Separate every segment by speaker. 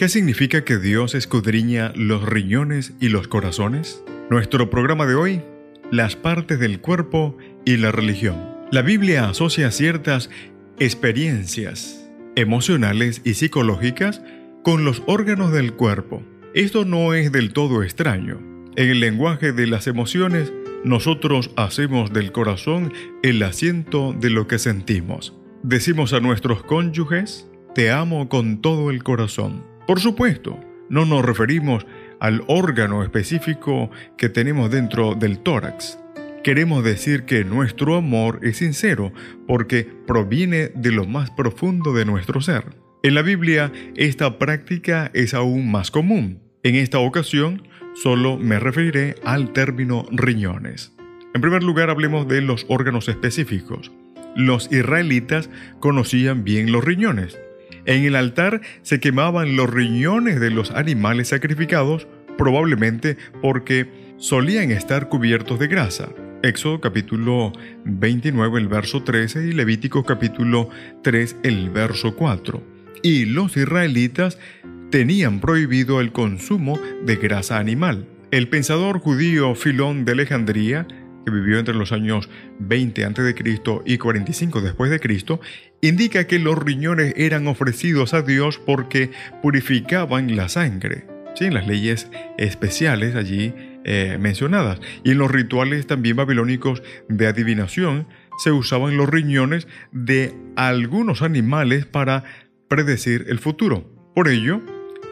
Speaker 1: ¿Qué significa que Dios escudriña los riñones y los corazones? Nuestro programa de hoy, las partes del cuerpo y la religión. La Biblia asocia ciertas experiencias emocionales y psicológicas con los órganos del cuerpo. Esto no es del todo extraño. En el lenguaje de las emociones, nosotros hacemos del corazón el asiento de lo que sentimos. Decimos a nuestros cónyuges, te amo con todo el corazón. Por supuesto, no nos referimos al órgano específico que tenemos dentro del tórax. Queremos decir que nuestro amor es sincero porque proviene de lo más profundo de nuestro ser. En la Biblia esta práctica es aún más común. En esta ocasión solo me referiré al término riñones. En primer lugar hablemos de los órganos específicos. Los israelitas conocían bien los riñones. En el altar se quemaban los riñones de los animales sacrificados, probablemente porque solían estar cubiertos de grasa. Éxodo capítulo 29, el verso 13 y Levítico capítulo 3, el verso 4. Y los israelitas tenían prohibido el consumo de grasa animal. El pensador judío Filón de Alejandría que vivió entre los años 20 a.C. y 45 después de Cristo, indica que los riñones eran ofrecidos a Dios porque purificaban la sangre. Sí, las leyes especiales allí eh, mencionadas. Y en los rituales también babilónicos de adivinación se usaban los riñones de algunos animales para predecir el futuro. Por ello,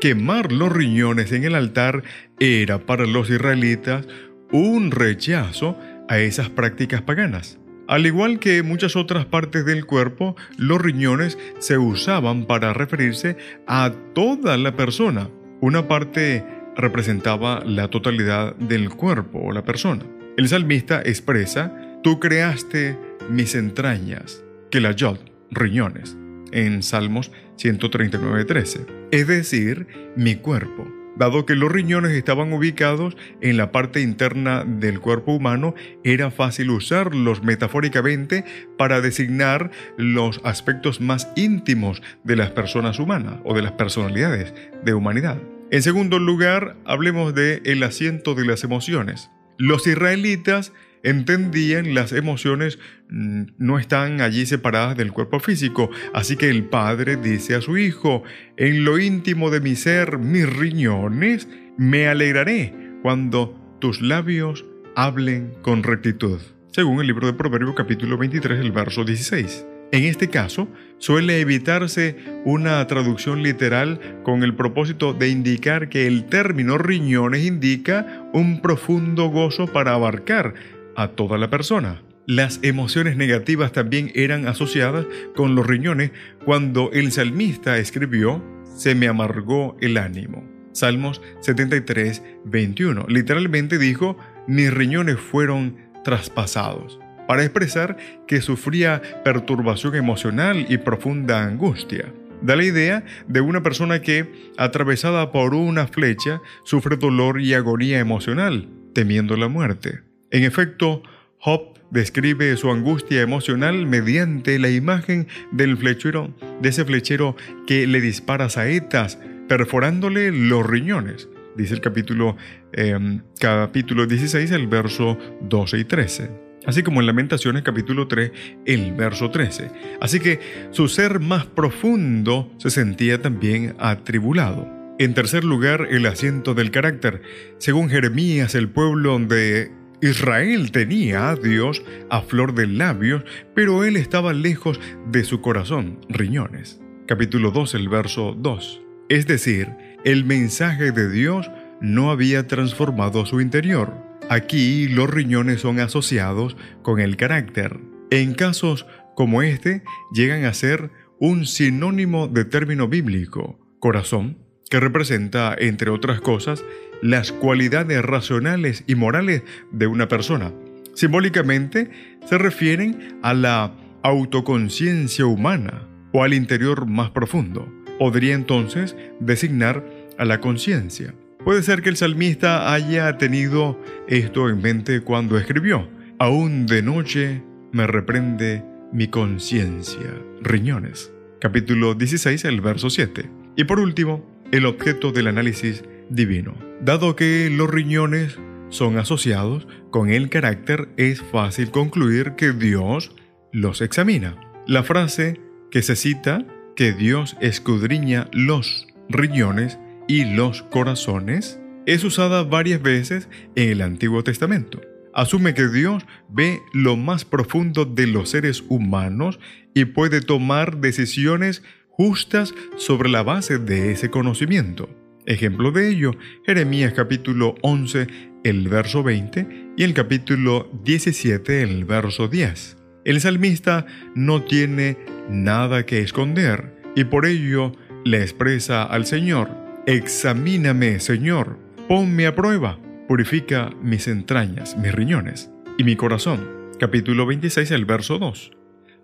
Speaker 1: quemar los riñones en el altar era para los israelitas un rechazo a esas prácticas paganas. Al igual que muchas otras partes del cuerpo, los riñones se usaban para referirse a toda la persona. Una parte representaba la totalidad del cuerpo o la persona. El salmista expresa, tú creaste mis entrañas, que la yod, riñones, en Salmos 139.13, es decir, mi cuerpo. Dado que los riñones estaban ubicados en la parte interna del cuerpo humano, era fácil usarlos metafóricamente para designar los aspectos más íntimos de las personas humanas o de las personalidades de humanidad. En segundo lugar, hablemos de el asiento de las emociones. Los israelitas entendían las emociones mm, no están allí separadas del cuerpo físico, así que el padre dice a su hijo, en lo íntimo de mi ser, mis riñones, me alegraré cuando tus labios hablen con rectitud, según el libro de Proverbios capítulo 23, el verso 16. En este caso, suele evitarse una traducción literal con el propósito de indicar que el término riñones indica un profundo gozo para abarcar a toda la persona. Las emociones negativas también eran asociadas con los riñones cuando el salmista escribió, se me amargó el ánimo. Salmos 73, 21. Literalmente dijo, mis riñones fueron traspasados, para expresar que sufría perturbación emocional y profunda angustia. Da la idea de una persona que, atravesada por una flecha, sufre dolor y agonía emocional, temiendo la muerte. En efecto, Job describe su angustia emocional mediante la imagen del flechero, de ese flechero que le dispara saetas, perforándole los riñones. Dice el capítulo, em, capítulo 16, el verso 12 y 13. Así como en Lamentaciones capítulo 3, el verso 13. Así que su ser más profundo se sentía también atribulado. En tercer lugar, el asiento del carácter. Según Jeremías, el pueblo de Israel tenía a Dios a flor de labios, pero él estaba lejos de su corazón, riñones. Capítulo 2, el verso 2. Es decir, el mensaje de Dios no había transformado su interior. Aquí los riñones son asociados con el carácter. En casos como este, llegan a ser un sinónimo de término bíblico, corazón, que representa, entre otras cosas, las cualidades racionales y morales de una persona. Simbólicamente se refieren a la autoconciencia humana o al interior más profundo. Podría entonces designar a la conciencia. Puede ser que el salmista haya tenido esto en mente cuando escribió, aún de noche me reprende mi conciencia. Riñones. Capítulo 16, el verso 7. Y por último, el objeto del análisis divino. Dado que los riñones son asociados con el carácter, es fácil concluir que Dios los examina. La frase que se cita, que Dios escudriña los riñones y los corazones, es usada varias veces en el Antiguo Testamento. Asume que Dios ve lo más profundo de los seres humanos y puede tomar decisiones justas sobre la base de ese conocimiento. Ejemplo de ello, Jeremías capítulo 11, el verso 20 y el capítulo 17, el verso 10. El salmista no tiene nada que esconder y por ello le expresa al Señor, Examíname, Señor, ponme a prueba, purifica mis entrañas, mis riñones y mi corazón. Capítulo 26, el verso 2.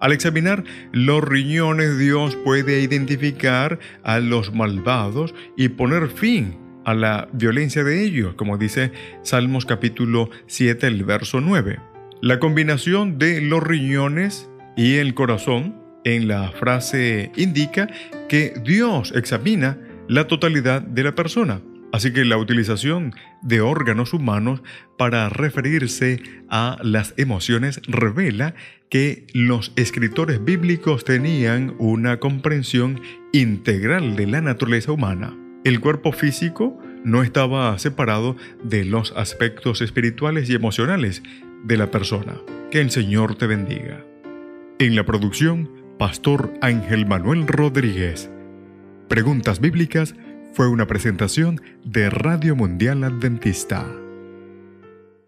Speaker 1: Al examinar los riñones, Dios puede identificar a los malvados y poner fin a la violencia de ellos, como dice Salmos capítulo 7, el verso 9. La combinación de los riñones y el corazón en la frase indica que Dios examina la totalidad de la persona. Así que la utilización de órganos humanos para referirse a las emociones revela que los escritores bíblicos tenían una comprensión integral de la naturaleza humana. El cuerpo físico no estaba separado de los aspectos espirituales y emocionales de la persona. Que el Señor te bendiga. En la producción, Pastor Ángel Manuel Rodríguez. Preguntas Bíblicas fue una presentación de Radio Mundial Adventista.